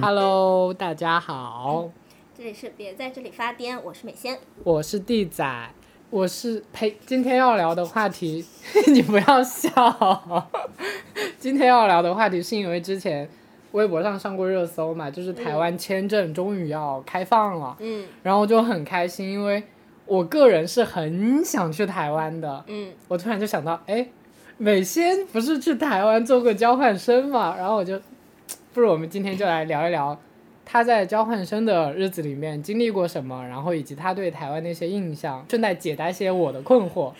Hello，大家好，这里是别在这里发癫，我是美仙。我是地仔，我是呸，今天要聊的话题，你不要笑。今天要聊的话题是因为之前微博上上过热搜嘛，就是台湾签证终于要开放了，嗯然后就很开心，因为我个人是很想去台湾的。嗯，我突然就想到，哎，美仙不是去台湾做过交换生嘛？然后我就，不如我们今天就来聊一聊他在交换生的日子里面经历过什么，然后以及他对台湾的一些印象，顺带解答一些我的困惑。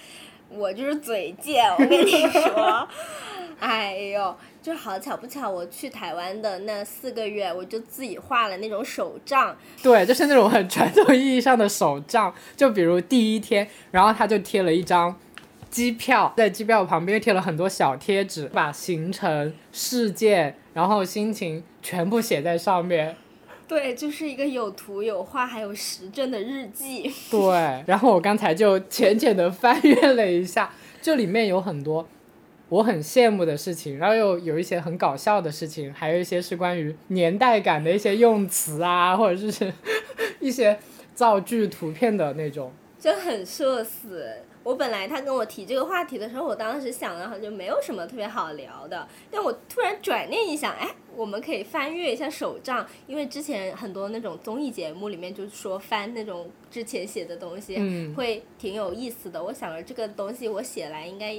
我就是嘴贱，我跟你说。哎呦，就好巧不巧，我去台湾的那四个月，我就自己画了那种手账。对，就是那种很传统意义上的手账，就比如第一天，然后他就贴了一张机票，在机票旁边贴了很多小贴纸，把行程、事件，然后心情全部写在上面。对，就是一个有图有画还有实证的日记。对，然后我刚才就浅浅的翻阅了一下，这里面有很多我很羡慕的事情，然后又有一些很搞笑的事情，还有一些是关于年代感的一些用词啊，或者是一些造句图片的那种。就很社死。我本来他跟我提这个话题的时候，我当时想的就没有什么特别好聊的，但我突然转念一想，哎，我们可以翻阅一下手账，因为之前很多那种综艺节目里面就说翻那种之前写的东西，嗯会挺有意思的。我想着这个东西我写来应该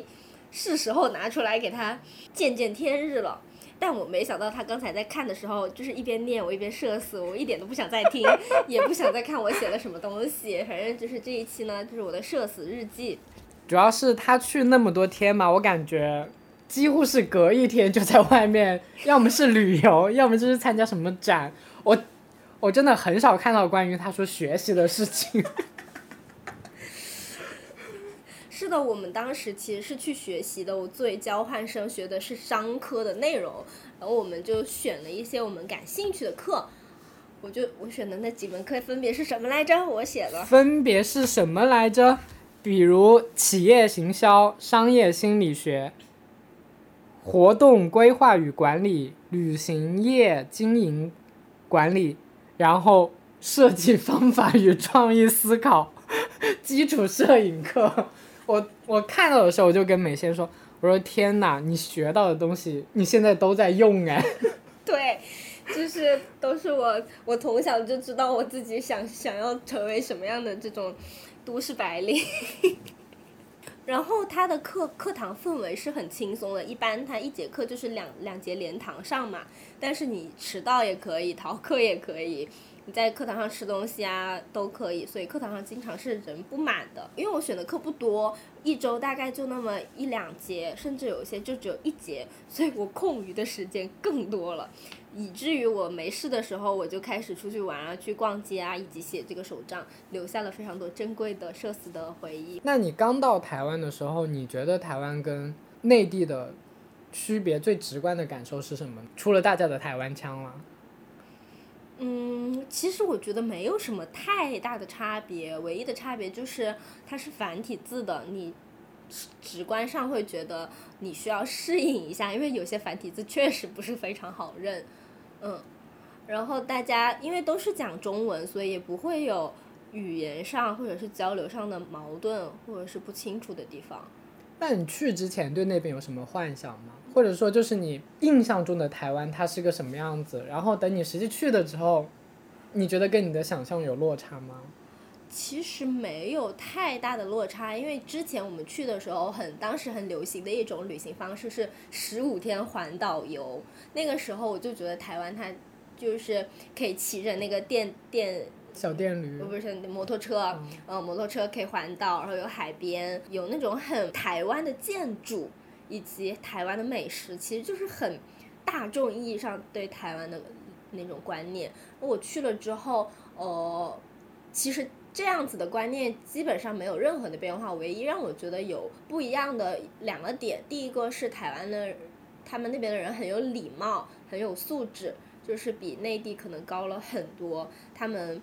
是时候拿出来给他见见天日了。但我没想到他刚才在看的时候，就是一边念我一边社死，我一点都不想再听，也不想再看我写了什么东西。反正就是这一期呢，就是我的社死日记。主要是他去那么多天嘛，我感觉几乎是隔一天就在外面，要么是旅游，要么就是参加什么展。我我真的很少看到关于他说学习的事情。是的，我们当时其实是去学习的。我作为交换生学的是商科的内容，然后我们就选了一些我们感兴趣的课。我就我选的那几门课分别是什么来着？我写的。分别是什么来着？比如企业行销、商业心理学、活动规划与管理、旅行业经营管理，然后设计方法与创意思考、基础摄影课。我我看到的时候，我就跟美仙说：“我说天哪，你学到的东西，你现在都在用哎。”对，就是都是我，我从小就知道我自己想想要成为什么样的这种都市白领。然后他的课课堂氛围是很轻松的，一般他一节课就是两两节连堂上嘛，但是你迟到也可以，逃课也可以，你在课堂上吃东西啊都可以，所以课堂上经常是人不满的。因为我选的课不多，一周大概就那么一两节，甚至有一些就只有一节，所以我空余的时间更多了。以至于我没事的时候，我就开始出去玩啊，去逛街啊，以及写这个手账，留下了非常多珍贵的社死的回忆。那你刚到台湾的时候，你觉得台湾跟内地的区别最直观的感受是什么？除了大家的台湾腔了。嗯，其实我觉得没有什么太大的差别，唯一的差别就是它是繁体字的，你直观上会觉得你需要适应一下，因为有些繁体字确实不是非常好认。嗯，然后大家因为都是讲中文，所以也不会有语言上或者是交流上的矛盾或者是不清楚的地方。那你去之前对那边有什么幻想吗？或者说就是你印象中的台湾它是个什么样子？然后等你实际去的时候，你觉得跟你的想象有落差吗？其实没有太大的落差，因为之前我们去的时候很，当时很流行的一种旅行方式是十五天环岛游。那个时候我就觉得台湾它就是可以骑着那个电电小电驴呃，不是摩托车，嗯、摩托车可以环岛，然后有海边，有那种很台湾的建筑，以及台湾的美食，其实就是很大众意义上对台湾的那种观念。我去了之后，呃，其实这样子的观念基本上没有任何的变化，唯一让我觉得有不一样的两个点，第一个是台湾的他们那边的人很有礼貌，很有素质，就是比内地可能高了很多，他们。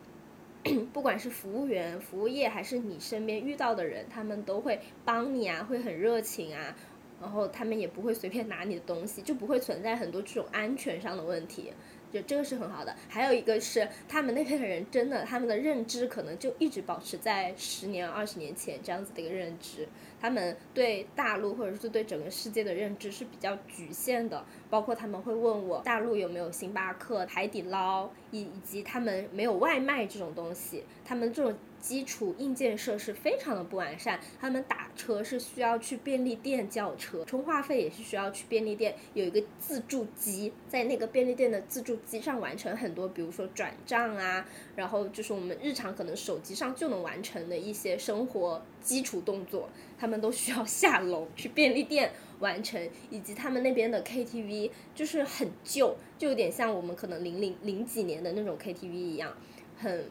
不管是服务员、服务业，还是你身边遇到的人，他们都会帮你啊，会很热情啊，然后他们也不会随便拿你的东西，就不会存在很多这种安全上的问题。就这个是很好的，还有一个是他们那边的人真的，他们的认知可能就一直保持在十年、二十年前这样子的一个认知，他们对大陆或者是对整个世界的认知是比较局限的，包括他们会问我大陆有没有星巴克、海底捞，以及他们没有外卖这种东西，他们这种。基础硬件设施非常的不完善，他们打车是需要去便利店叫车，充话费也是需要去便利店有一个自助机，在那个便利店的自助机上完成很多，比如说转账啊，然后就是我们日常可能手机上就能完成的一些生活基础动作，他们都需要下楼去便利店完成，以及他们那边的 KTV 就是很旧，就有点像我们可能零零零几年的那种 KTV 一样，很。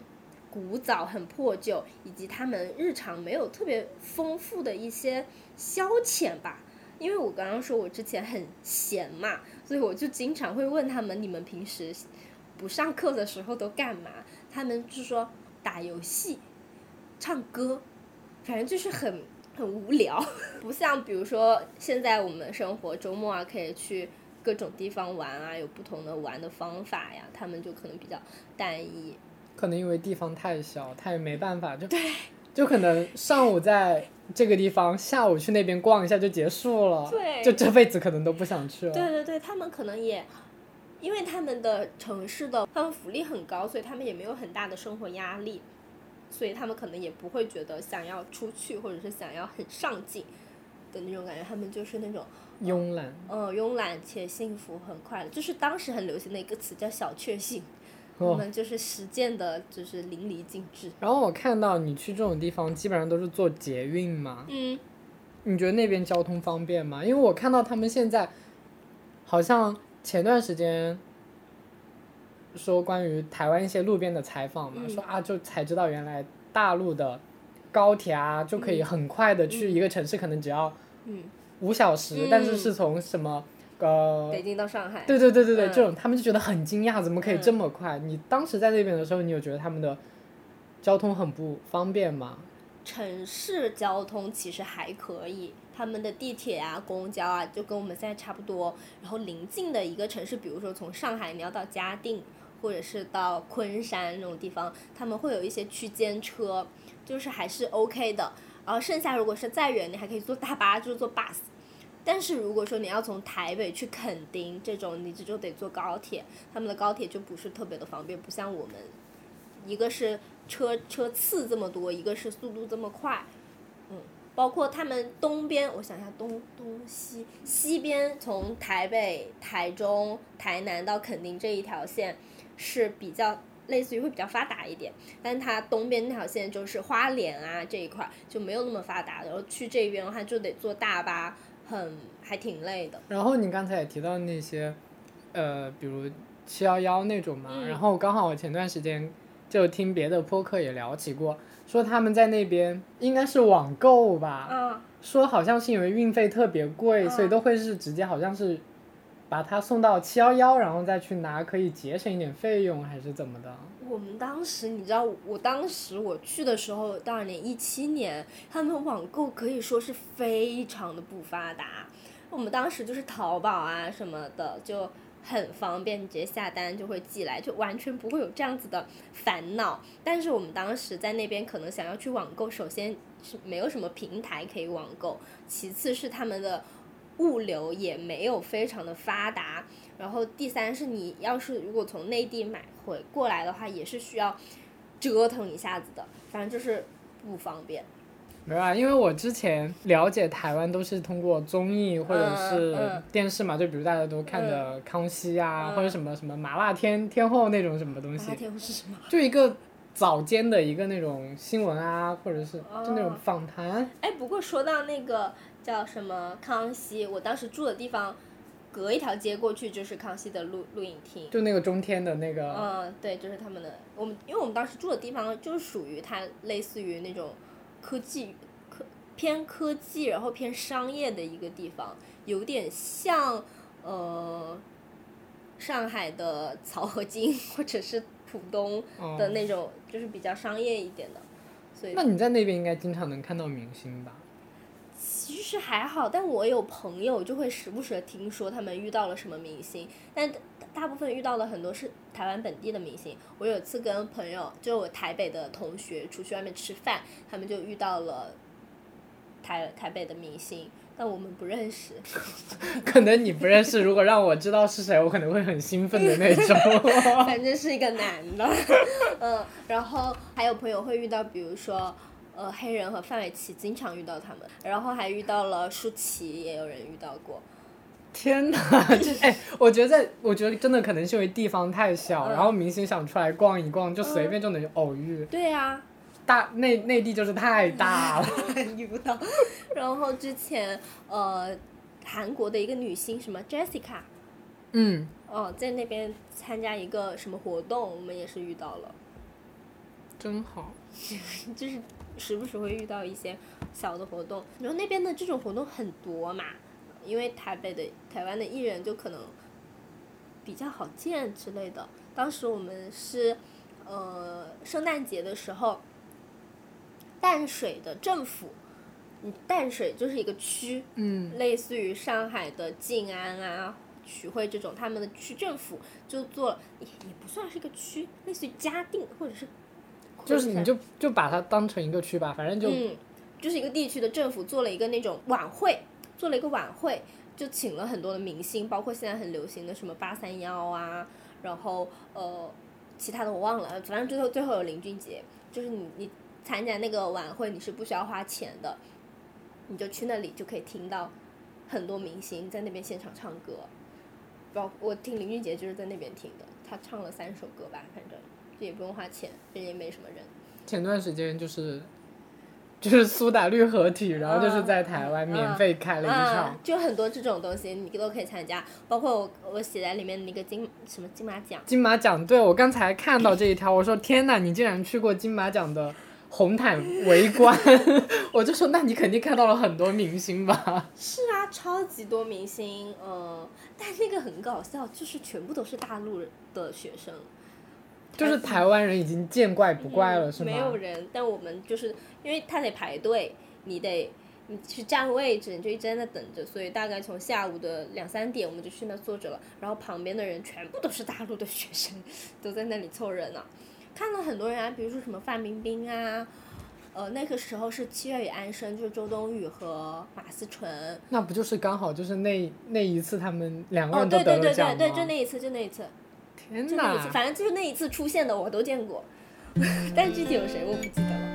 古早很破旧，以及他们日常没有特别丰富的一些消遣吧。因为我刚刚说我之前很闲嘛，所以我就经常会问他们：你们平时不上课的时候都干嘛？他们就说打游戏、唱歌，反正就是很很无聊。不像比如说现在我们生活周末啊，可以去各种地方玩啊，有不同的玩的方法呀。他们就可能比较单一。可能因为地方太小，他也没办法，就就可能上午在这个地方，下午去那边逛一下就结束了，就这辈子可能都不想去了。对对对，他们可能也，因为他们的城市的他们福利很高，所以他们也没有很大的生活压力，所以他们可能也不会觉得想要出去或者是想要很上进的那种感觉，他们就是那种慵懒，嗯，慵懒且幸福很快乐，就是当时很流行的一个词叫小确幸。我们就是实践的，就是淋漓尽致。然后我看到你去这种地方，基本上都是坐捷运嘛。嗯。你觉得那边交通方便吗？因为我看到他们现在，好像前段时间说关于台湾一些路边的采访嘛，说啊，就才知道原来大陆的高铁啊，就可以很快的去一个城市，可能只要五小时，但是是从什么？呃，北京到上海。对对对对对，这种他们就觉得很惊讶，怎么可以这么快？你当时在那边的时候，你有觉得他们的交通很不方便吗？城市交通其实还可以，他们的地铁啊、公交啊，就跟我们现在差不多。然后临近的一个城市，比如说从上海你要到嘉定，或者是到昆山那种地方，他们会有一些区间车，就是还是 OK 的。然后剩下如果是再远，你还可以坐大巴，就是坐 bus。但是如果说你要从台北去垦丁这种，你这就得坐高铁，他们的高铁就不是特别的方便，不像我们，一个是车车次这么多，一个是速度这么快，嗯，包括他们东边，我想一下东东西西边从台北、台中、台南到垦丁这一条线是比较类似于会比较发达一点，但它东边那条线就是花莲啊这一块就没有那么发达，然后去这边的话就得坐大巴。很还挺累的。然后你刚才也提到那些，呃，比如七幺幺那种嘛。然后刚好我前段时间就听别的播客也聊起过，说他们在那边应该是网购吧。嗯。说好像是因为运费特别贵，所以都会是直接好像是。把它送到七幺幺，然后再去拿，可以节省一点费用，还是怎么的？我们当时，你知道，我当时我去的时候，大二年一七年，他们网购可以说是非常的不发达。我们当时就是淘宝啊什么的，就很方便，你直接下单就会寄来，就完全不会有这样子的烦恼。但是我们当时在那边可能想要去网购，首先是没有什么平台可以网购，其次是他们的。物流也没有非常的发达，然后第三是你要是如果从内地买回过来的话，也是需要折腾一下子的，反正就是不方便。没有啊，因为我之前了解台湾都是通过综艺或者是电视嘛，就比如大家都看的《康熙》啊，或者什么什么麻辣天天后那种什么东西。麻辣天后是什么？就一个早间的一个那种新闻啊，或者是就那种访谈。哎，不过说到那个。叫什么康熙？我当时住的地方，隔一条街过去就是康熙的录录影厅。就那个中天的那个。嗯，对，就是他们的。我们因为我们当时住的地方就是属于它类似于那种科技科偏科技，然后偏商业的一个地方，有点像呃上海的漕河泾或者是浦东哦的那种，就是比较商业一点的，所以那你在那边应该经常能看到明星吧？其实还好，但我有朋友就会时不时的听说他们遇到了什么明星，但大大部分遇到的很多是台湾本地的明星。我有一次跟朋友，就我台北的同学出去外面吃饭，他们就遇到了台台北的明星，但我们不认识。可能你不认识，如果让我知道是谁，我可能会很兴奋的那种。反正是一个男的，嗯，然后还有朋友会遇到，比如说。呃，黑人和范玮琪经常遇到他们，然后还遇到了舒淇，也有人遇到过。天哪，这哎，我觉得在，我觉得真的可能是因为地方太小，嗯然后明星想出来逛一逛，就随便就能偶遇。对呀、大内内地就是太大了。遇不到。然后之前呃，韩国的一个女星什么 Jessica，嗯，哦，在那边参加一个什么活动，我们也是遇到了，真好。就是时不时会遇到一些小的活动。然后那边的这种活动很多嘛，因为台北的台湾的艺人就可能比较好见之类的。当时我们是呃圣诞节的时候，淡水的政府，嗯，淡水就是一个区，嗯，类似于上海的静安啊、徐汇这种，他们的区政府就做了，也也不算是一个区，类似于嘉定或者是就是你就就把它当成一个区吧，反正就、嗯，就是一个地区的政府做了一个那种晚会，做了一个晚会，就请了很多的明星，包括现在很流行的什么八三幺啊，然后呃其他的我忘了，反正最后最后有林俊杰，就是你你参加那个晚会你是不需要花钱的，你就去那里就可以听到很多明星在那边现场唱歌，包我听林俊杰就是在那边听的，他唱了三首歌吧，反正也不用花钱，人也没什么人。前段时间就是就是苏打绿合体，然后就是在台湾嗯免费开了一场。啊，就很多这种东西你都可以参加，包括我我写在里面那个金什么金马奖，金马奖，对我刚才看到这一条，我说天哪，你竟然去过金马奖的红毯围观，我就说那你肯定看到了很多明星吧？是啊，超级多明星，嗯，但那个很搞笑，就是全部都是大陆的学生，就是台湾人已经见怪不怪了，是吗？嗯没有人，但我们就是因为他得排队，你得你去占位置，你就一直在那等着，所以大概从下午的两三点我们就去那坐着了，然后旁边的人全部都是大陆的学生，都在那里凑热闹，看了很多人啊，比如说什么范冰冰啊。呃，那个时候是《七月与安生》，就是周冬雨和马思纯。那不就是刚好就是那那一次他们两个哦，人都对对对得了奖吗？对对，就那一次，就那一次。天就那一次，哪！反正就是那一次出现的我都见过，但具体有谁我不记得了。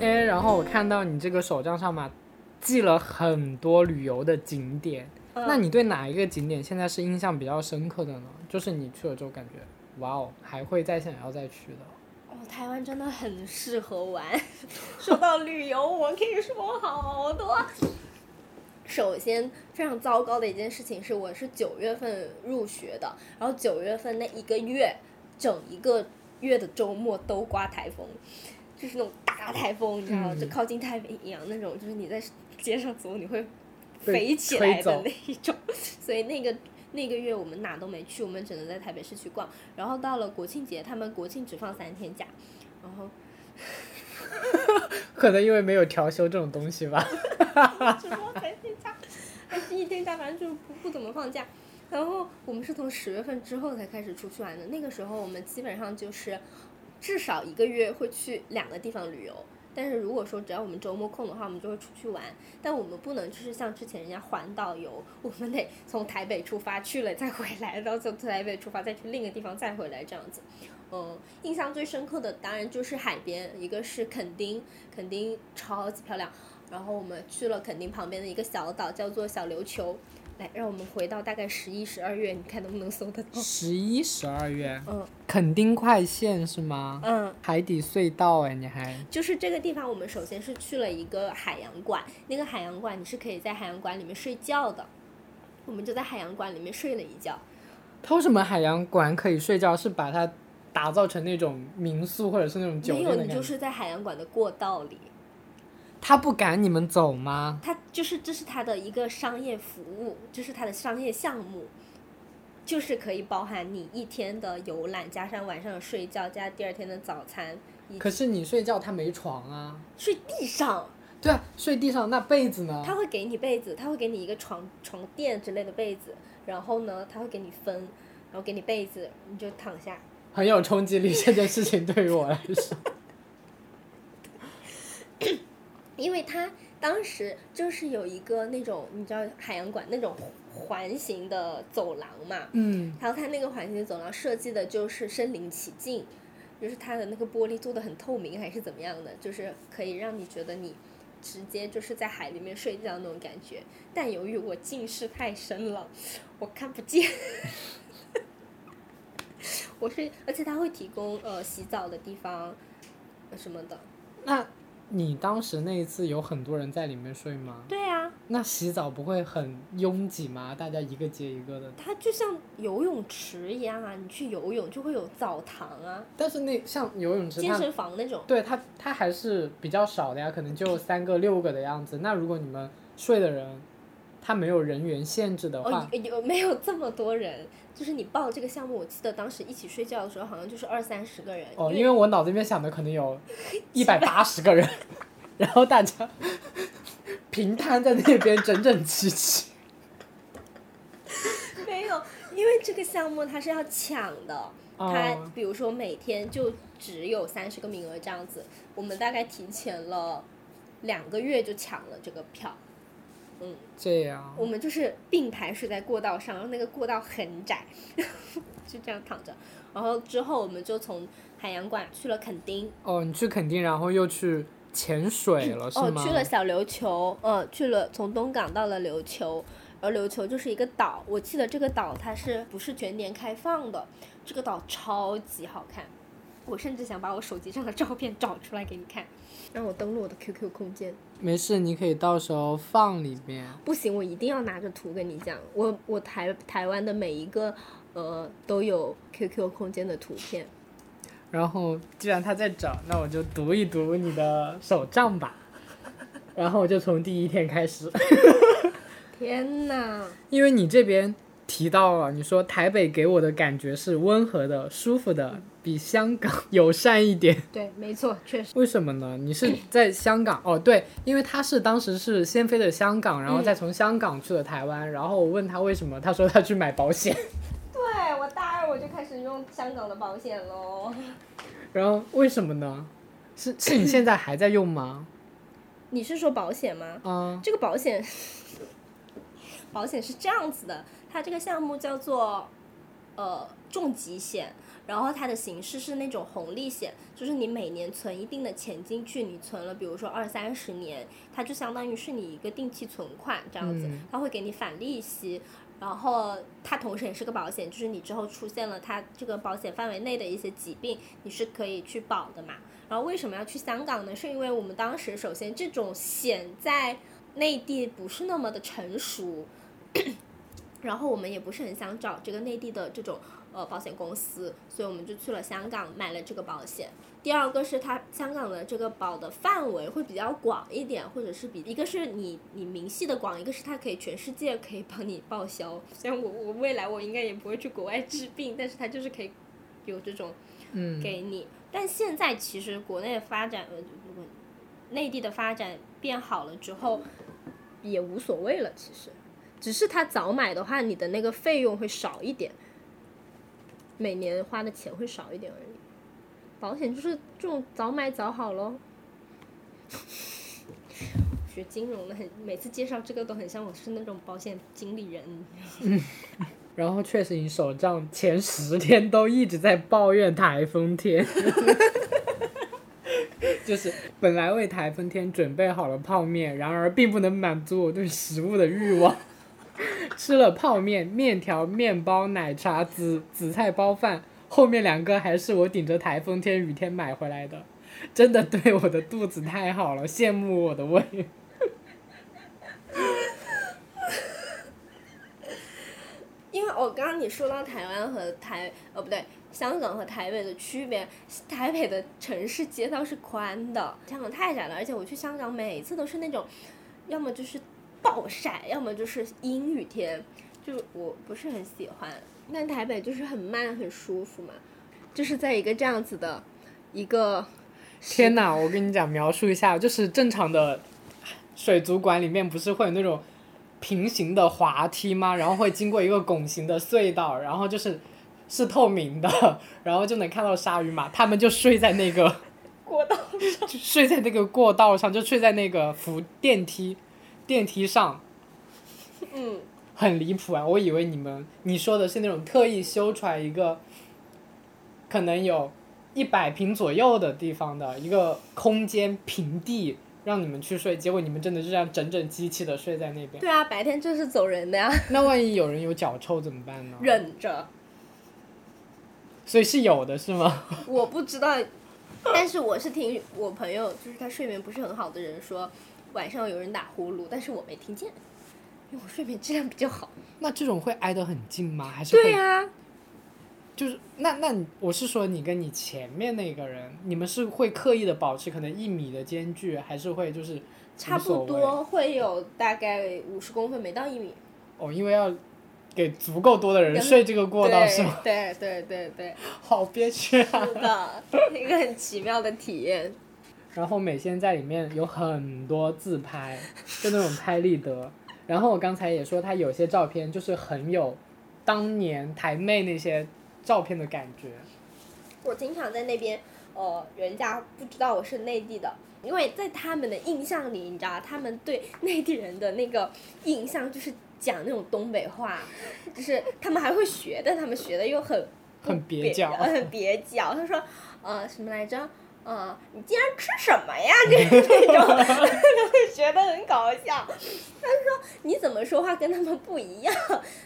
哎，然后我看到你这个手账上嘛，记了很多旅游的景点。嗯那你对哪一个景点现在是印象比较深刻的呢？就是你去了之后感觉，哇哦，还会再想要再去的。哦，台湾真的很适合玩。说到旅游，我可以说好多。首先，非常糟糕的一件事情是，我是九月份入学的，然后九月份那一个月，整一个月的周末都刮台风，就是那种大台风，你知道吗？嗯就靠近太平洋那种，就是你在街上走，你会飞起来的那一种。所以那个那个月我们哪都没去，我们只能在台北市区逛。然后到了国庆节，他们国庆只放三天假，然后 可能因为没有调休这种东西吧。只放三天假，还是一天假，反正就是不不怎么放假。然后我们是从十月份之后才开始出去玩的，那个时候我们基本上就是至少一个月会去两个地方旅游。但是如果说只要我们周末空的话，我们就会出去玩。但我们不能就是像之前人家环岛游，我们得从台北出发去了再回来，然后从台北出发再去另一个地方再回来这样子。嗯，印象最深刻的当然就是海边，一个是垦丁，垦丁超级漂亮。然后我们去了垦丁旁边的一个小岛，叫做小琉球。来，让我们回到大概十一、十二月，你看能不能搜得到？十一、十二月，嗯垦丁快线是吗？嗯，海底隧道哎，你还就是这个地方，我们首先是去了一个海洋馆，那个海洋馆你是可以在海洋馆里面睡觉的，我们就在海洋馆里面睡了一觉。它为什么海洋馆可以睡觉？是把它打造成那种民宿或者是那种酒没有，店的感觉？你就是在海洋馆的过道里，他不赶你们走吗？他就是这是他的一个商业服务，这是他的商业项目，就是可以包含你一天的游览，加上晚上的睡觉，加第二天的早餐，可是你睡觉他没床啊。睡地上，对啊，睡地上那被子呢？他会给你被子，他会给你一个床床垫之类的被子，然后呢，他会给你分，然后给你被子，你就躺下。很有冲击力，这件事情对于我来说。因为它当时就是有一个那种你知道海洋馆那种环形的走廊嘛，嗯，然后它那个环形的走廊设计的就是身临其境，就是它的那个玻璃做的很透明还是怎么样的，就是可以让你觉得你直接就是在海里面睡觉那种感觉。但由于我近视太深了，我看不见。我是，而且它会提供呃洗澡的地方呃什么的。那你当时那一次有很多人在里面睡吗？对啊，那洗澡不会很拥挤吗？大家一个接一个的。它就像游泳池一样啊，你去游泳就会有澡堂啊，但是那像游泳池，健身房那种。对它它还是比较少的呀，可能就三个六个的样子。那如果你们睡的人，他没有人员限制的话哦，，有有没有这么多人？就是你报这个项目，我记得当时一起睡觉的时候，好像就是二三十个人。哦，因因为我脑子里面想的可能有 一百八十个人，然后大家 平摊在那边整整齐齐。没有，因为这个项目它是要抢的，它哦比如说每天就只有三十个名额这样子，我们大概提前了两个月就抢了这个票。嗯，这样，我们就是并排睡在过道上，然后那个过道很窄，就这样躺着。然后之后我们就从海洋馆去了垦丁，哦，你去垦丁，然后又去潜水了，是哦，去了小琉球，呃，去了从东港到了琉球，而琉球就是一个岛，我记得这个岛它是不是全年开放的？这个岛超级好看，我甚至想把我手机上的照片找出来给你看，让我登录我的 QQ 空间。没事，你可以到时候放里面。不行，我一定要拿着图跟你讲，我我台台湾的每一个呃都有 QQ 空间的图片。然后既然他在找，那我就读一读你的手账吧。然后我就从第一天开始，天呐，因为你这边提到了，你说台北给我的感觉是温和的、舒服的，比香港友善一点。对，没错，确实。为什么呢？你是在香港哦？对，因为他是当时是先飞的香港，然后再从香港去了台湾。然后我问他为什么，他说他去买保险。对我大二我就开始用香港的保险喽。然后为什么呢？是是你现在还在用吗？你是说保险吗？嗯，这个保险，保险是这样子的，它这个项目叫做呃重疾险，然后它的形式是那种红利险，就是你每年存一定的钱进去，你存了比如说二三十年，它就相当于是你一个定期存款这样子嗯，它会给你返利息。然后它同时也是个保险，就是你之后出现了它这个保险范围内的一些疾病，你是可以去保的嘛。然后为什么要去香港呢？是因为我们当时首先这种险在内地不是那么的成熟，然后我们也不是很想找这个内地的这种呃保险公司，所以我们就去了香港买了这个保险。第二个是它香港的这个保的范围会比较广一点，或者是比一个是你你明细的广，一个是它可以全世界可以帮你报销。虽然我我未来我应该也不会去国外治病，但是它就是可以有这种嗯，给你。但现在其实国内的发展，内地的发展变好了之后，也无所谓了。其实，只是他早买的话，你的那个费用会少一点，每年花的钱会少一点而已。保险就是这种早买早好咯。学金融的很，每次介绍这个都很像我是那种保险经理人。然后确实你手账前十天都一直在抱怨台风天，就是本来为台风天准备好了泡面，然而并不能满足我对食物的欲望。吃了泡面、面条、面包、奶茶、紫紫菜包饭，后面两个还是我顶着台风天、雨天买回来的，真的对我的肚子太好了，羡慕我的胃。因为哦，刚刚你说到台湾和台，哦，不对，香港和台北的区别，台北的城市街道是宽的，香港太窄了，而且我去香港每次都是那种，要么就是暴晒，要么就是阴雨天，就我不是很喜欢。但台北就是很慢，很舒服嘛，就是在一个这样子的一个。天哪！我跟你讲，描述一下，就是正常的水族馆里面不是会有那种平行的滑梯吗？然后会经过一个拱形的隧道，然后就是是透明的，然后就能看到鲨鱼嘛。他们就睡在那个 过道上，就睡在那个过道上，就睡在那个扶电梯电梯上。嗯，很离谱啊！我以为你们你说的是那种特意修出来一个，可能有。一百平左右的地方的一个空间平地，让你们去睡，结果你们真的就这样整整齐齐的睡在那边。对啊，白天就是走人的呀。那万一有人有脚臭怎么办呢？忍着。所以是有的是吗？我不知道，但是我是听我朋友，就是他睡眠不是很好的人说，晚上有人打呼噜，但是我没听见，因为我睡眠质量比较好。那这种会挨得很近吗？还是会？对呀。就是那那我是说你跟你前面那个人，你们是会刻意的保持可能一米的间距，还是会就是差不多会有大概五十公分，没到一米。哦，因为要给足够多的人睡这个过道是吗？对对对对。好憋屈啊！是的，一个很奇妙的体验。然后美仙在里面有很多自拍，就那种拍立得。然后我刚才也说，她有些照片就是很有当年台妹那些。照片的感觉，我经常在那边，呃，人家不知道我是内地的，因为在他们的印象里，你知道，他们对 内地人的那个印象就是讲那种东北话，就是他们还会学，但他们学的又很很蹩脚，很蹩脚。他说，呃，什么来着？呃，你竟然吃什么呀？就是那种，他 会觉得很搞笑。他说，你怎么说话跟他们不一样？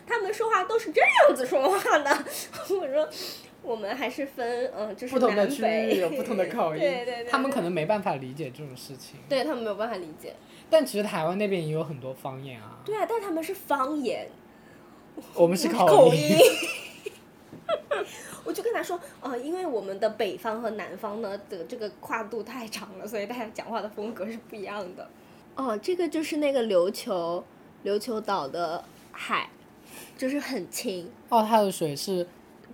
他们说话都是这样子说话的。我说，我们还是分，嗯，就是不同的区域有不同的口音，对对对，他们可能没办法理解这种事情。对他们没有办法理解。但其实台湾那边也有很多方言啊。对啊，但他们是方言。我们是口音。我就跟他说，呃，因为我们的北方和南方呢的这个跨度太长了，所以大家讲话的风格是不一样的。哦，这个就是那个琉球，琉球岛的海，就是很清。哦，它的水是，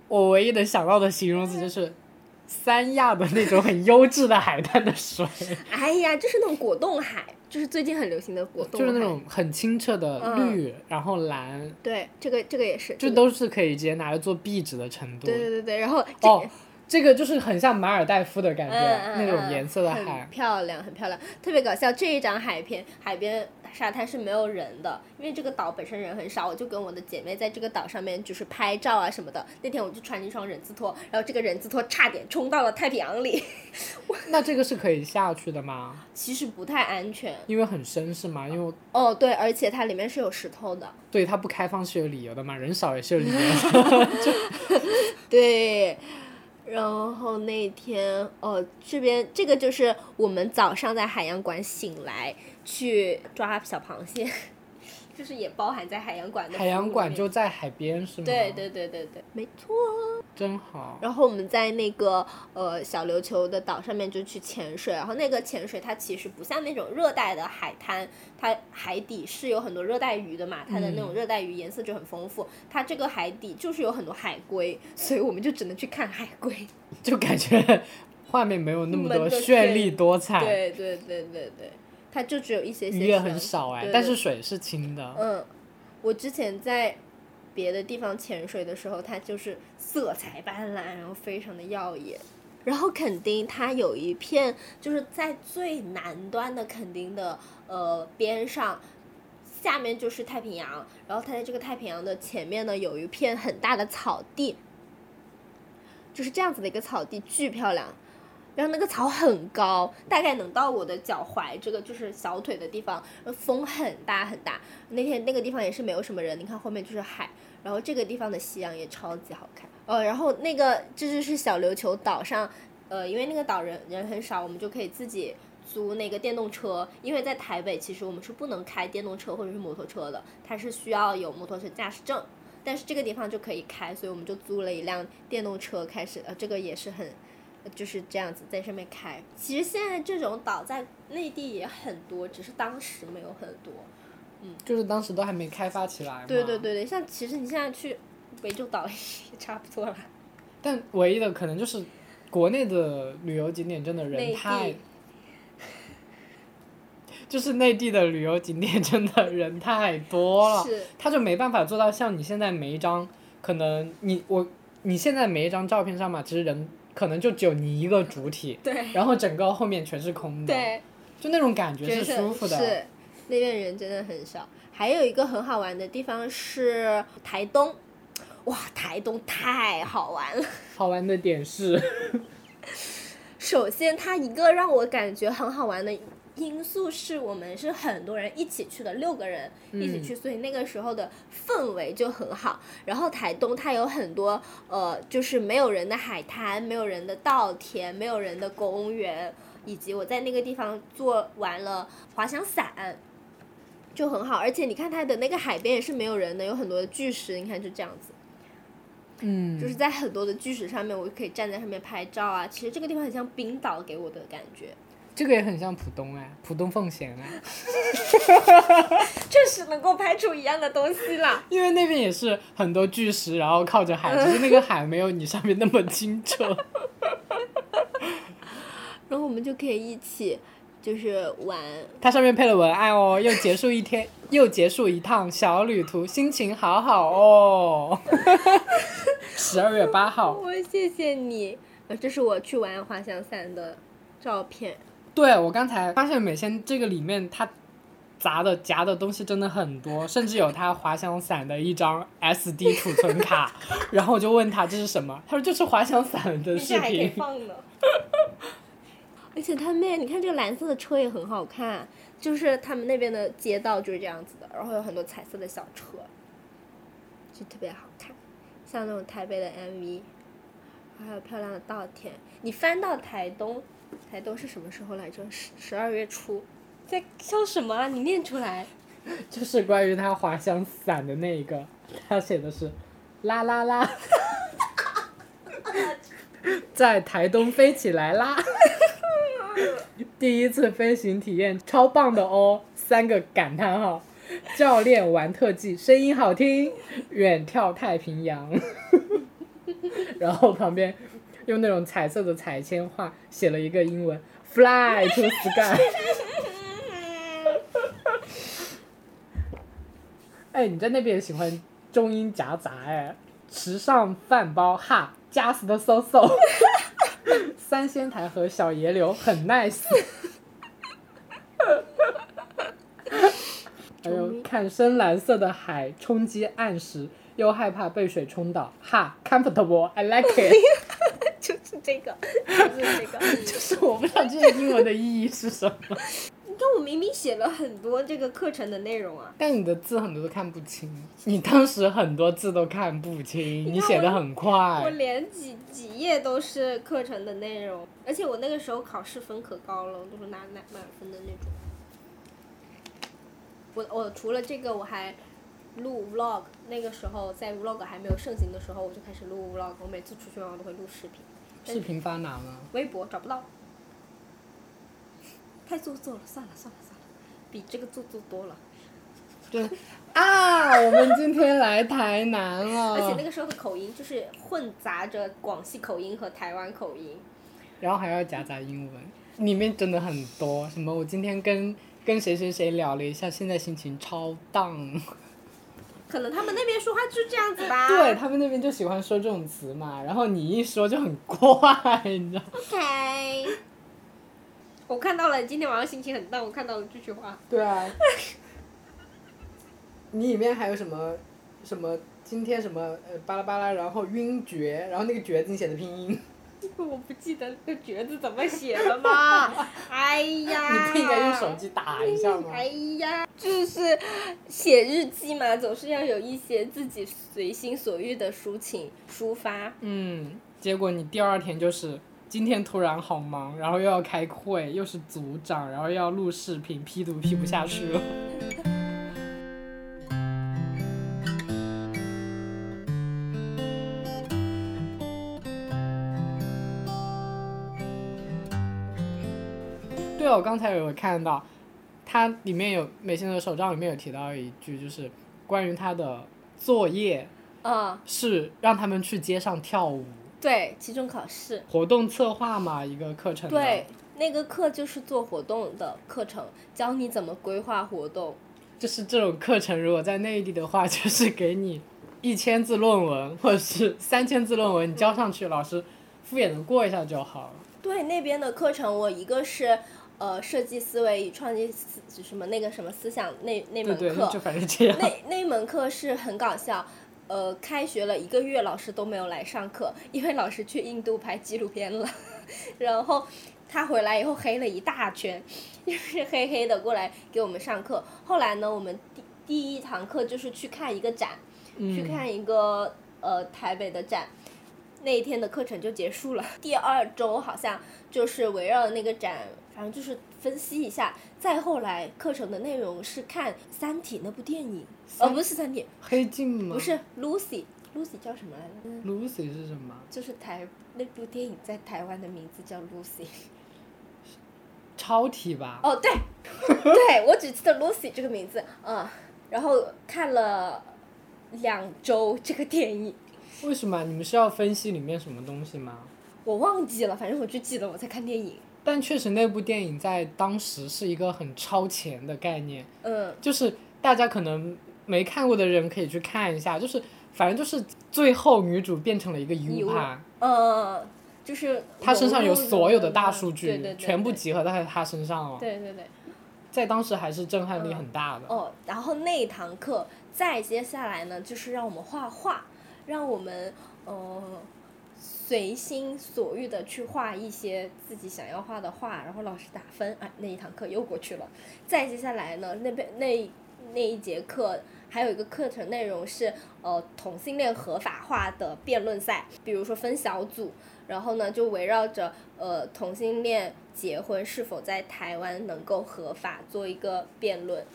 我唯一能想到的形容词就是，三亚的那种很优质的海滩的水。哎呀，就是那种果冻海。就是最近很流行的果冻，就是那种很清澈的绿，然后蓝。对，这个这个也是。就都是可以直接拿来做壁纸的程度。对对对对，然后哦，这个就是很像马尔代夫的感觉，那种颜色的海。漂亮，很漂亮，特别搞笑。这一张海片，海边。沙滩是没有人的，因为这个岛本身人很少。我就跟我的姐妹在这个岛上面就是拍照啊什么的。那天我就穿一双人字拖，然后这个人字拖差点冲到了太平洋里。那这个是可以下去的吗？其实不太安全，因为很深是吗？因为哦对，而且它里面是有石头的。对，它不开放是有理由的嘛，人少也是有理由的。对。然后那天哦，这边这个就是我们早上在海洋馆醒来去抓小螃蟹。就是也包含在海洋馆的。海洋馆就在海边是吗？对对对对对，没错。真好。然后我们在那个呃小琉球的岛上面就去潜水，然后那个潜水它其实不像那种热带的海滩，它海底是有很多热带鱼的嘛，它的那种热带鱼颜色就很丰富。它这个海底就是有很多海龟，所以我们就只能去看海龟。就感觉画面没有那么多绚丽多彩。对对对对对。它就只有一些些，鱼也很少哎，但是水是清的。嗯，我之前在别的地方潜水的时候，它就是色彩斑斓，然后非常的耀眼。然后垦丁它有一片，就是在最南端的垦丁的呃边上，下面就是太平洋，然后它在这个太平洋的前面呢，有一片很大的草地，就是这样子的一个草地，巨漂亮。然后那个草很高，大概能到我的脚踝，这个就是小腿的地方。风很大很大。那天那个地方也是没有什么人，你看后面就是海。然后这个地方的夕阳也超级好看。呃，然后那个这就是小琉球岛上，呃，因为那个岛人人很少，我们就可以自己租那个电动车。因为在台北其实我们是不能开电动车或者是摩托车的，它是需要有摩托车驾驶证。但是这个地方就可以开，所以我们就租了一辆电动车开始，呃，这个也是很，就是这样子在上面开。其实现在这种岛在内地也很多，只是当时没有很多。嗯就是当时都还没开发起来嘛。对对。对对，像其实你现在去涠洲岛 也差不多了。但唯一的可能就是，国内的旅游景点真的人太，就是内地的旅游景点真的人太多了，他就没办法做到像你现在每一张，可能你我你现在每一张照片上嘛，其实人可能就只有你一个主体，对然后整个后面全是空的，对，就那种感觉是舒服的。是，那边人真的很少。还有一个很好玩的地方是台东，哇，台东太好玩了。好玩的点是，首先，它一个让我感觉很好玩的因素是我们是很多人一起去的，六个人一起去，所以那个时候的氛围就很好。然后台东它有很多呃，就是没有人的海滩，没有人的稻田，没有人的公园，以及我在那个地方做完了滑翔伞。就很好，而且你看它的那个海边也是没有人的，有很多的巨石，你看就这样子。嗯，就是在很多的巨石上面，我就可以站在上面拍照啊。其实这个地方很像冰岛给我的感觉，这个也很像浦东哎，浦东奉贤哎，确实能够拍出一样的东西啦。因为那边也是很多巨石，然后靠着海，只是那个海没有你上面那么清澈。然后我们就可以一起就是玩，它上面配了文案哦，又结束一天，又结束一趟小旅途，心情好好哦。十二月八号，我谢谢你。呃，这是我去玩滑翔伞的照片。对我刚才发现美仙这个里面它砸的夹的东西真的很多，甚至有他滑翔伞的一张 SD 储存卡，然后我就问他这是什么，他说这是滑翔伞的视频。放呢。而且他们，你看这个蓝色的车也很好看，就是他们那边的街道就是这样子的，然后有很多彩色的小车，就特别好看，像那种台北的 MV，还有漂亮的稻田。你翻到台东，台东是什么时候来着？十十二月初。在笑什么啊？你念出来。就是关于他滑翔伞的那一个，他写的是啦啦啦，在台东飞起来啦，第一次飞行体验超棒的哦，三个感叹号，教练玩特技，声音好听，远眺太平洋，然后旁边用那种彩色的彩铅画写了一个英文 fly to sky。哎，你在那边也喜欢中英夹杂哎，时尚饭包哈，just so so，三仙台和小野柳很 nice，还有看深蓝色的海冲击岸时，又害怕被水冲倒，哈，comfortable，I like it，就是这个，就是这个。就是我不知道这个英文的意义是什么，你看，我明明写了很多这个课程的内容啊。但你的字很多都看不清，你当时很多字都看不清，你写的很快我。连几几页都是课程的内容，而且我那个时候考试分可高了，我都是拿拿满分的那种。我我除了这个，我还录 vlog。那个时候在 vlog 还没有盛行的时候，我就开始录 vlog。我每次出去玩，我都会录视频。视频发哪呢？微博找不到，太做作了，算了算了算了，比这个做作多了。对啊，我们今天来台南了。而且那个时候的口音就是混杂着广西口音和台湾口音。然后还要夹杂英文，里面真的很多。什么我今天跟跟谁谁谁聊了一下，现在心情超荡。可能他们那边说话就是这样子吧。对他们那边就喜欢说这种词嘛，然后你一说就很怪，你知道？OK。我看到了，今天晚上心情很荡。我看到了这句话。对啊。你里面还有什么什么今天什么呃巴拉巴拉，然后晕厥，然后那个厥字你写的拼音，我不记得那个厥字怎么写了吗？哎呀！你不应该用手机打一下吗？哎呀，就是写日记嘛，总是要有一些自己随心所欲的抒情抒发。嗯，结果你第二天就是今天突然好忙然后又要开会又是组长然后又要录视频 p 图 p 不下去了。对哦刚才有看到它里面有美心的手账里面有提到一句就是关于他的作业嗯。是让他们去街上跳舞。对，期中考试，活动策划嘛，一个课程。对，那个课就是做活动的课程，教你怎么规划活动。就是这种课程，如果在内地的话，就是给你一千字论文或者是三千字论文，你交上去，老师敷衍的过一下就好了。对那边的课程，我一个是呃设计思维与创新思什么那个什么思想那那对对，门课，就反正这样。那那门课是很搞笑。呃，开学了一个月，老师都没有来上课，因为老师去印度拍纪录片了。然后他回来以后黑了一大圈，就是黑黑的过来给我们上课。后来呢，我们第第一堂课就是去看一个展，去嗯，看一个呃台北的展，那一天的课程就结束了。第二周好像就是围绕着那个展，反正就是分析一下。再后来课程的内容是看《三体》那部电影，哦，不是《三体黑镜》，吗？不是 Lucy，Lucy 叫什么来着？Lucy 是什么？就是台那部电影在台湾的名字叫 Lucy。超体吧？哦，对，对我只记得 Lucy 这个名字，嗯，然后看了两周这个电影。为什么你们是要分析里面什么东西吗？我忘记了，反正我就记得我在看电影。但确实那部电影在当时是一个很超前的概念，嗯，就是大家可能没看过的人可以去看一下，就是反正就是最后女主变成了一个 U，U 盘，嗯，就是她身上有所有的大数据，对对对全部集合在她身上了，对对对。在当时还是震撼力很大的。哦，然后那一堂课，再接下来呢，就是让我们画画，让我们呃随心所欲的去画一些自己想要画的画，然后老师打分，哎，那一堂课又过去了。再接下来呢，那边那那一节课还有一个课程内容是呃同性恋合法化的辩论赛，比如说分小组，然后呢就围绕着呃同性恋结婚是否在台湾能够合法做一个辩论。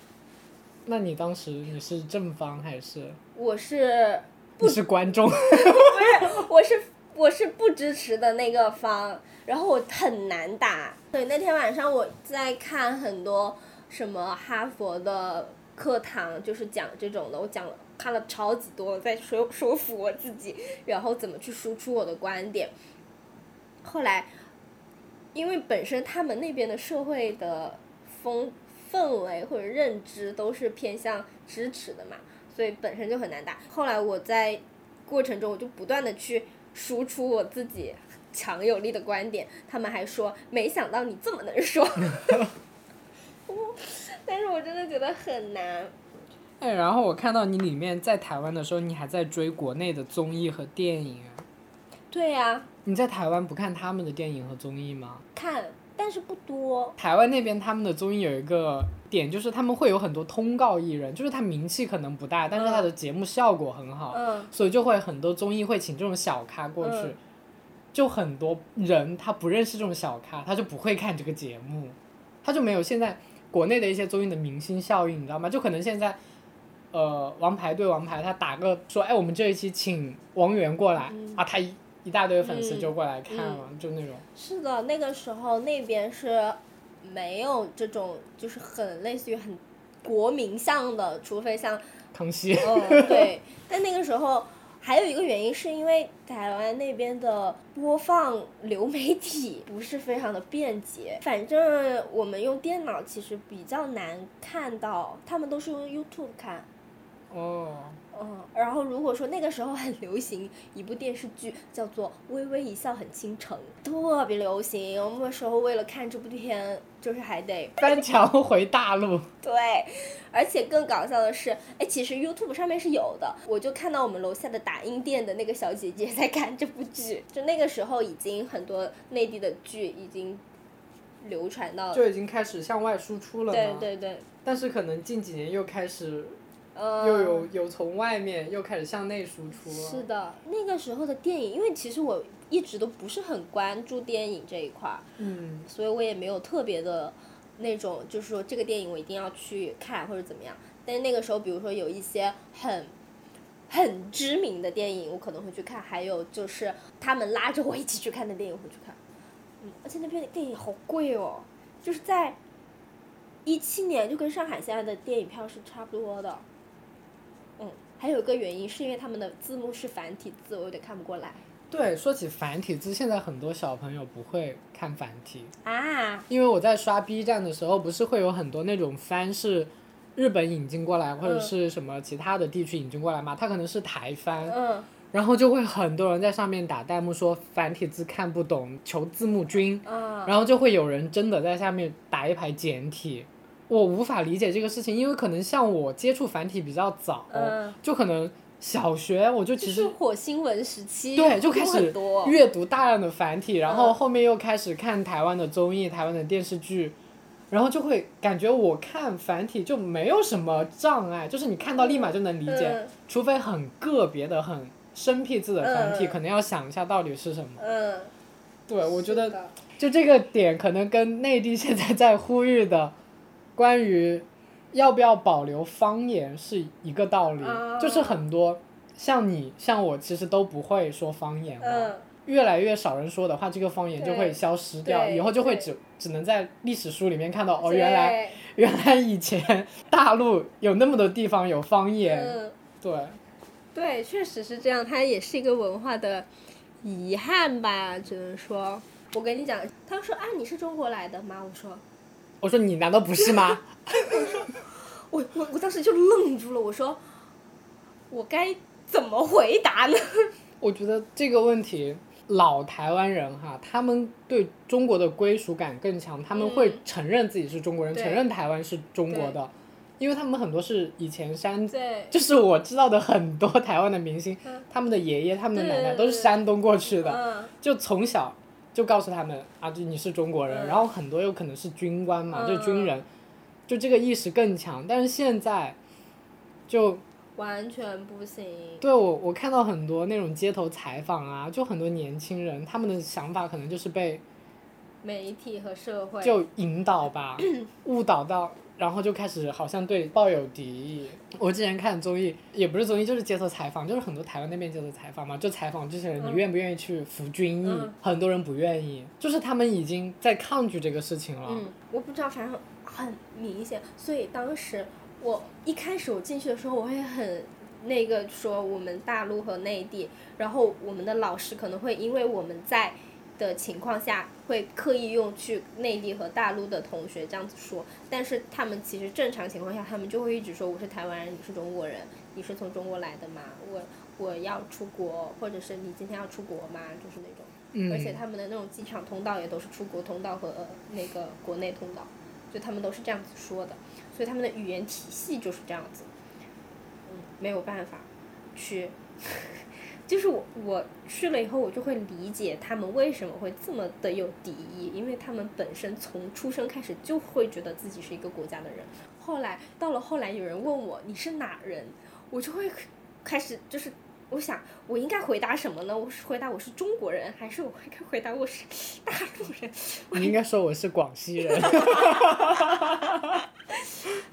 那你当时你是正方还是我是不是观众？不是我是我是不支持的那个方，然后我很难打。对，那天晚上我在看很多什么哈佛的课堂，就是讲这种的，我讲了看了超级多，在说说服我自己，然后怎么去输出我的观点。后来，因为本身他们那边的社会的风氛围或者认知都是偏向支持的嘛，所以本身就很难打。后来我在过程中，我就不断的去输出我自己强有力的观点，他们还说没想到你这么能说，但是我真的觉得很难。哎，然后我看到你里面在台湾的时候，你还在追国内的综艺和电影啊。对呀、你在台湾不看他们的电影和综艺吗？看，但是不多。台湾那边他们的综艺有一个点，就是他们会有很多通告艺人，就是他名气可能不大，但是他的节目效果很好，嗯所以就会很多综艺会请这种小咖过去。嗯就很多人他不认识这种小咖，他就不会看这个节目，他就没有现在国内的一些综艺的明星效应，你知道吗？就可能现在，呃，王牌对王牌，他打个说，哎，我们这一期请王源过来、嗯啊，他一一大堆粉丝嗯就过来看了，就那种。是的，那个时候那边是没有这种，就是很类似于很国民向的，除非像康熙，嗯，对。但那个时候还有一个原因，是因为台湾那边的播放流媒体不是非常的便捷。反正我们用电脑其实比较难看到，他们都是用 YouTube 看。哦，嗯，然后如果说那个时候很流行一部电视剧，叫做《微微一笑很倾城》，特别流行。我们那时候为了看这部片，就是还得翻墙回大陆，对，而且更搞笑的是，哎，其实 YouTube 上面是有的，我就看到我们楼下的打印店的那个小姐姐在看这部剧，就那个时候已经很多内地的剧已经流传到，就已经开始向外输出了。对对对，但是可能近几年又开始，呃，又有有从外面又开始向内输出了。是的，那个时候的电影，因为其实我一直都不是很关注电影这一块儿，嗯，所以我也没有特别的那种，就是说这个电影我一定要去看或者怎么样。但是那个时候，比如说有一些很很知名的电影，我可能会去看；还有就是他们拉着我一起去看的电影，我会去看。嗯，而且那边的电影好贵哦，就是在一七年就跟上海现在的电影票是差不多的。嗯，还有一个原因是因为他们的字幕是繁体字，我有点看不过来。对，说起繁体字，现在很多小朋友不会看繁体，啊，因为我在刷 B 站的时候，不是会有很多那种番是日本引进过来，或者嗯是什么其他的地区引进过来嘛，它可能是台番，嗯，然后就会很多人在上面打弹幕说繁体字看不懂，求字幕君，啊，然后就会有人真的在下面打一排简体。我无法理解这个事情，因为可能像我接触繁体比较早，嗯。就可能小学我就其实就是火星文时期，对，就开始，阅读大量的繁体，然后嗯。后面又开始看台湾的综艺、台湾的电视剧，然后就会感觉我看繁体就没有什么障碍，就是你看到立马就能理解，嗯。除非很个别的、很生僻字的繁体，嗯。可能要想一下到底是什么。嗯，对，我觉得就这个点，可能跟内地现在在呼吁的关于要不要保留方言是一个道理，啊就是很多像你像我，其实都不会说方言了。嗯，越来越少人说的话，这个方言就会消失掉，以后就会只只能在历史书里面看到哦，原来原来以前大陆有那么多地方有方言，嗯，对，对，确实是这样，它也是一个文化的遗憾吧，只能说。我跟你讲，他说啊，你是中国来的吗？我说，我说你难道不是吗？我我我当时就愣住了，我说，我该怎么回答呢？我觉得这个问题，老台湾人哈，他们对中国的归属感更强，他们会嗯承认自己是中国人，对承认台湾是中国的，因为他们很多是以前山，就是我知道的很多 台湾的明星，嗯他们的爷爷、他们的奶奶都是山东过去的，嗯就从小就告诉他们啊，就你是中国人，嗯然后很多有可能是军官嘛，嗯就军人，就这个意识更强。但是现在，就完全不行。对我我看到很多那种街头采访啊，就很多年轻人他们的想法可能就是被媒体和社会就引导吧，误导到。然后就开始好像对抱有敌意。我之前看综艺，也不是综艺，就是接受采访，就是很多台湾那边接受采访嘛，就采访这些人，你嗯愿不愿意去服军役？嗯很多人不愿意，就是他们已经在抗拒这个事情了。嗯，我不知道，反正很明显。所以当时我一开始我进去的时候，我会很那个说我们大陆和内地，然后我们的老师可能会因为我们在的情况下，会刻意用去内地和大陆的同学这样子说，但是他们其实正常情况下，他们就会一直说我是台湾人，你是中国人，你是从中国来的吗？我我要出国，或者是你今天要出国吗？就是那种。嗯，而且他们的那种机场通道也都是出国通道和、呃那个国内通道，就他们都是这样子说的，所以他们的语言体系就是这样子，嗯，没有办法去，就是我我去了以后，我就会理解他们为什么会这么的有敌意，因为他们本身从出生开始就会觉得自己是一个国家的人，后来到了后来有人问我你是哪人，我就会开始就是。我想，我应该回答什么呢？我是回答我是中国人，还是我应该回答我是大陆人？你应该说我是广西人。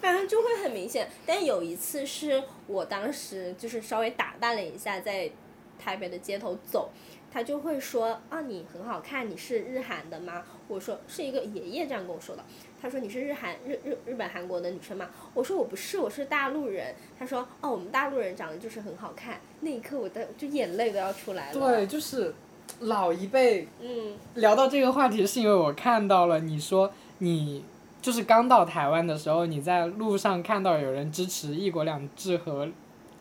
反正就会很明显。但有一次是我当时就是稍微打扮了一下，在台北的街头走，他就会说啊，你很好看，你是日韩的吗？我说是一个爷爷这样跟我说的。他说你是日韩日日日本韩国的女生吗？我说我不是，我是大陆人。他说哦，我们大陆人长得就是很好看。那一刻我的就眼泪都要出来了。对，，就是老一辈嗯聊到这个话题，是因为我看到了你说你就是刚到台湾的时候，你在路上看到有人支持一国两制和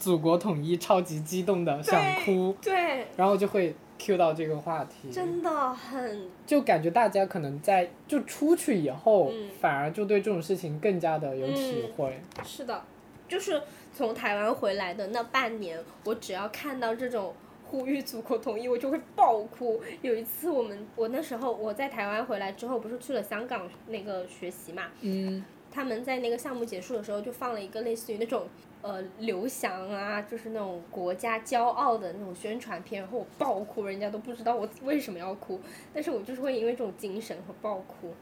祖国统一，超级激动的想哭，对，然后就会 Q 到这个话题，真的很就感觉大家可能在就出去以后，嗯。反而就对这种事情更加的有体会。是的，就是从台湾回来的那半年，我只要看到这种呼吁祖国统一，我就会爆哭。有一次，我们我那时候我在台湾回来之后，不是去了香港那个学习嘛，嗯，他们在那个项目结束的时候，就放了一个类似于那种呃刘翔啊，就是那种国家骄傲的那种宣传片，然后我爆哭，人家都不知道我为什么要哭，但是我就是会因为这种精神和爆哭。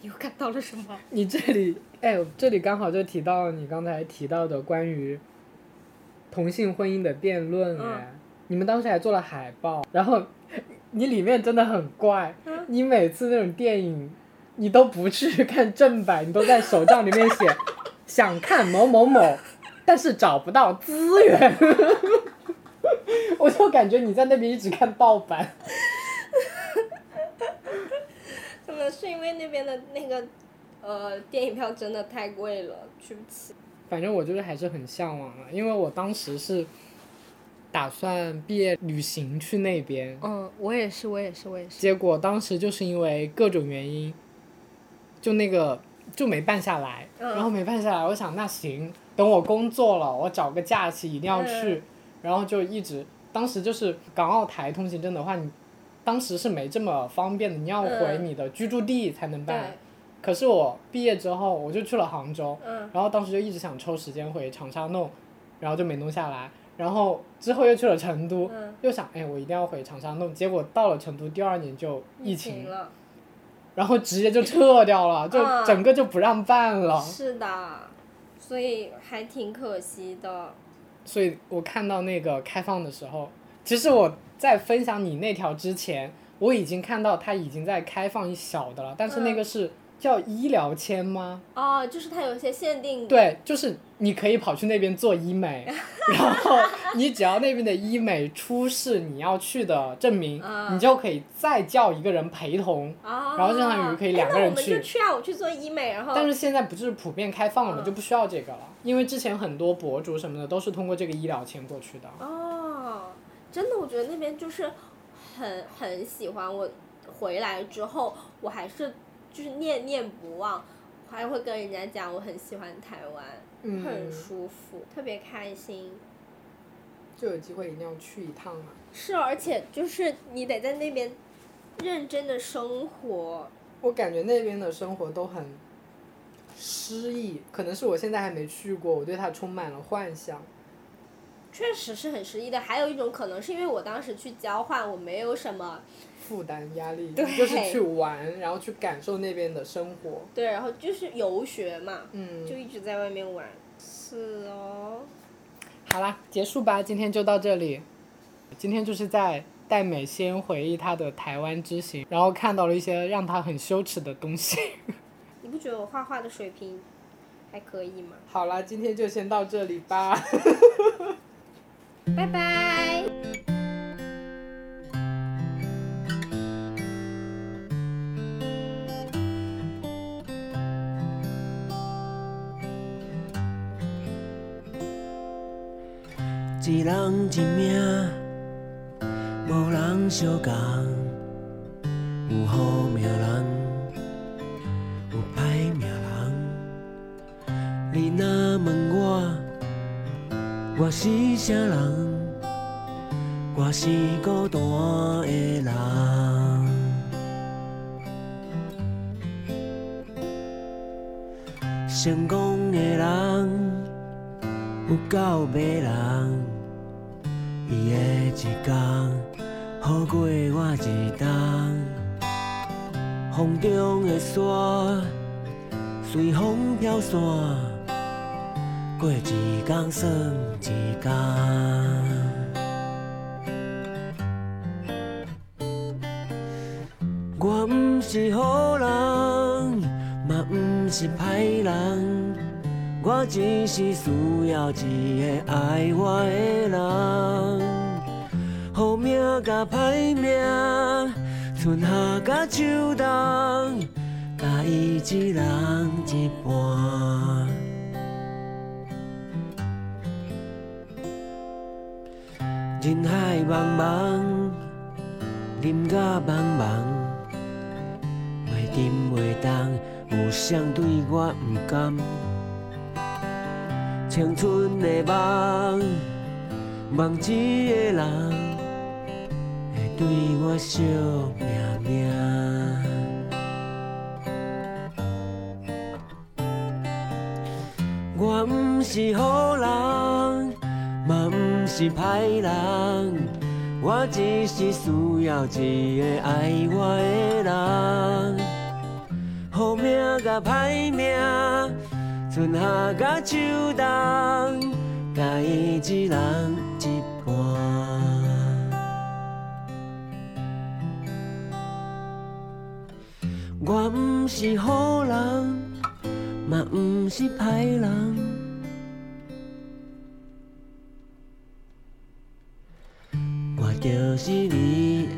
你又看到了什么？你这里，哎，这里刚好就提到了你刚才提到的关于同性婚姻的辩论，哎、你们当时还做了海报，然后你里面真的很怪，你每次那种电影你都不去看正版，你都在手账里面写 想看某某某，但是找不到资源，我就感觉你在那边一直看盗版。可能是因为那边的那个呃电影票真的太贵了，去不起。反正我就是还是很向往的，因为我当时是打算毕业旅行去那边，嗯，我也是，我也是，我也是。结果当时就是因为各种原因，就那个就没办下来，嗯然后没办下来，我想那行，等我工作了，我找个假期一定要去，嗯然后就一直，当时就是港澳台通行证的话，你当时是没这么方便的，你要回嗯你的居住地才能办。对，可是我毕业之后，我就去了杭州，嗯然后当时就一直想抽时间回长沙弄，然后就没弄下来。然后之后又去了成都，嗯，又想哎，我一定要回长沙弄。结果到了成都，第二年就疫情，了。然后直接就撤掉了，就嗯整个就不让办了。是的，所以还挺可惜的。所以我看到那个开放的时候，其实我在分享你那条之前，我已经看到它已经在开放一小的了，但是那个是叫医疗签吗？哦，就是它有一些限定。对，就是你可以跑去那边做医美，然后你只要那边的医美出示你要去的证明，嗯你就可以再叫一个人陪同。啊。然后相当于可以两个人去哎那我们就去啊，我去做医美，然后。但是现在不是普遍开放了吗？嗯就不需要这个了，因为之前很多博主什么的都是通过这个医疗签过去的。哦，真的，我觉得那边就是很很喜欢。我回来之后，我还是就是念念不忘，还会跟人家讲我很喜欢台湾，嗯很舒服，特别开心。就有机会一定要去一趟啊！是，而且就是你得在那边认真的生活。我感觉那边的生活都很诗意，可能是我现在还没去过，我对它充满了幻想。确实是很诗意的，还有一种可能是因为我当时去交换，我没有什么负担压力，对就是去玩，然后去感受那边的生活。对，然后就是游学嘛，嗯，就一直在外面玩。是哦，好啦，结束吧，今天就到这里。今天就是在戴美先回忆她的台湾之行，然后看到了一些让她很羞耻的东西。你不觉得我画画的水平还可以吗？好啦，今天就先到这里吧。拜拜。一人一命，无人相共。有好命人，有歹命人。你若问我，我是啥人？我是孤单的人。成功的人。有够迷人，伊的一天好过我一冬。风中的沙随风飘散，过一天算一天。我毋是好人，嘛毋是歹人。我只是需要一个爱我的人，好命甲歹命，春夏甲秋冬，甲伊一人一半。人海茫茫，啉甲茫茫，袂沉袂动，有谁对我毋甘？青春的梦，梦一个人会对我惜命命。我毋是好人，嘛毋是歹人，我只是需要一个爱我的人。好命甲歹命。春夏甲秋冬，甲伊一人一半。我毋是好人，嘛毋是歹人。我就是你